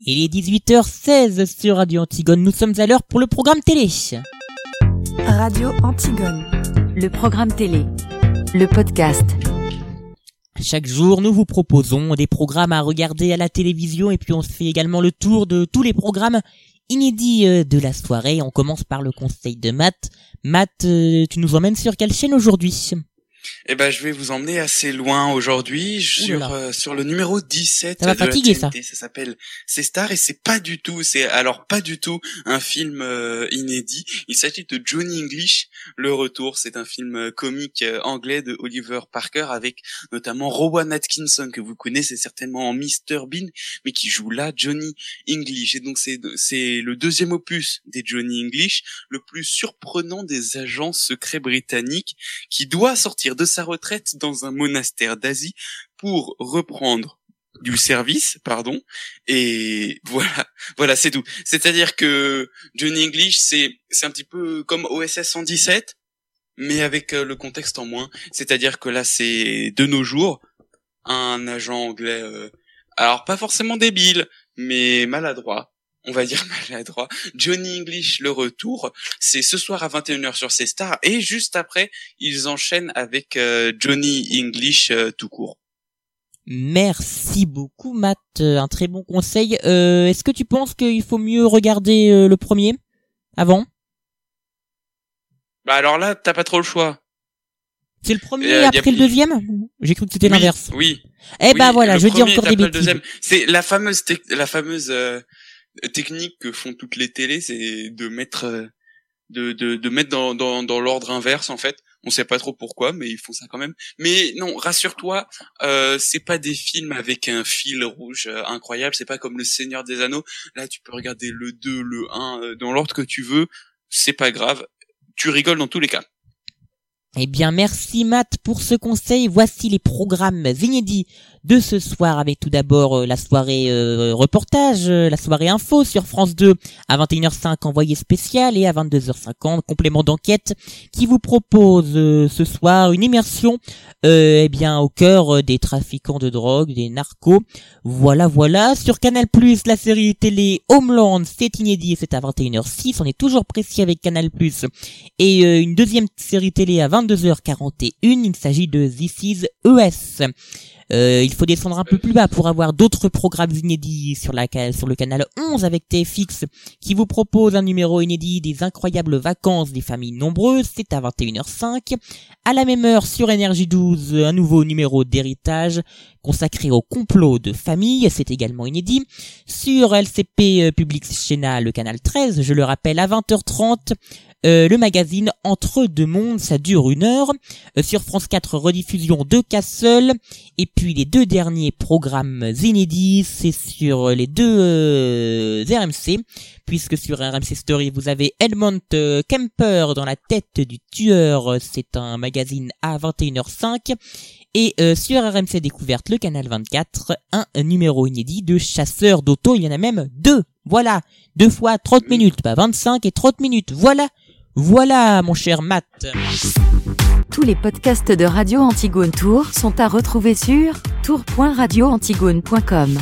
Il est 18h16 sur Radio Antigone. Nous sommes à l'heure pour le programme télé. Radio Antigone. Le programme télé. Le podcast. Chaque jour, nous vous proposons des programmes à regarder à la télévision et puis on se fait également le tour de tous les programmes inédits euh, de la soirée. On commence par le conseil de Matt. Matt, euh, tu nous emmènes sur quelle chaîne aujourd'hui? Eh ben, je vais vous emmener assez loin aujourd'hui sur euh, sur le numéro 17 Ça de la fatiguer, ça. TNT. Ça s'appelle C'est Star et c'est pas du tout, c'est alors pas du tout un film euh, inédit. Il s'agit de Johnny English, Le Retour. C'est un film euh, comique euh, anglais de Oliver Parker avec notamment Rowan Atkinson que vous connaissez certainement en Mr Bean, mais qui joue là Johnny English. Et donc c'est c'est le deuxième opus des Johnny English, le plus surprenant des agents secrets britanniques qui doit sortir de sa retraite dans un monastère d'Asie pour reprendre du service, pardon, et voilà, voilà, c'est tout. C'est-à-dire que Johnny English, c'est c'est un petit peu comme OSS 117, mais avec euh, le contexte en moins. C'est-à-dire que là, c'est de nos jours un agent anglais, euh, alors pas forcément débile, mais maladroit. On va dire maladroit. Johnny English, le retour, c'est ce soir à 21h sur C Stars et juste après, ils enchaînent avec euh, Johnny English euh, tout court. Merci beaucoup Matt, Euh, un très bon conseil. Euh, Est-ce que tu penses qu'il faut mieux regarder euh, le premier avant? Bah alors là, t'as pas trop le choix. C'est le premier Euh, a- après le deuxième? J'ai cru que c'était Oui, l'inverse. Oui. Eh ben oui, voilà, je dis encore des le bêtises. deuxième. C'est la fameuse la fameuse euh, technique que font toutes les télés, c'est de mettre euh, de, de, mettre dans, dans, dans l'ordre inverse en fait. On sait pas trop pourquoi, mais ils font ça quand même. Mais non, rassure-toi, euh, c'est pas des films avec un fil rouge euh, incroyable. C'est pas comme Le Seigneur des Anneaux. Là, tu peux regarder le 2, le 1 euh, dans l'ordre que tu veux. C'est pas grave. Tu rigoles dans tous les cas. Eh bien, merci Matt pour ce conseil. Voici les programmes inédits de ce soir avec tout d'abord euh, la soirée euh, reportage, euh, la soirée info sur France 2 à 21h05 envoyé spécial et à 22h50 complément d'enquête qui vous propose ce soir une immersion eh bien au cœur des trafiquants de drogue, des narcos. Voilà, voilà. Sur Canal+, la série télé Homeland, c'est inédit c'est à 21h06. On est toujours précis avec Canal+. Et une deuxième série télé à 22h41. Il s'agit de This is ES. Euh, il faut descendre un peu plus bas pour avoir d'autres programmes inédits sur, la, sur le canal 11 avec TFX qui vous propose un numéro inédit des incroyables vacances des familles nombreuses. C'est à 21h05. À la même heure sur Énergie 12, un nouveau numéro d'héritage consacré au complot de famille. C'est également inédit. Sur LCP euh, Public Sénat, le canal 13, je le rappelle, à 20h30, euh, le magazine Entre deux mondes, ça dure une heure. Euh, sur France 4, rediffusion de Castle. Et puis les deux derniers programmes inédits, c'est sur les deux euh, RMC. Puisque sur RMC Story, vous avez Edmond euh, Kemper dans la tête du tueur. C'est un magazine à 21h05. Et euh, sur RMC Découverte, le canal 24, un numéro inédit de chasseurs d'auto. Il y en a même deux. Voilà. Deux fois 30 minutes. Pas 25 et 30 minutes. Voilà. Voilà, mon cher Matt. Tous les podcasts de Radio Antigone Tour sont à retrouver sur tour.radioantigone.com.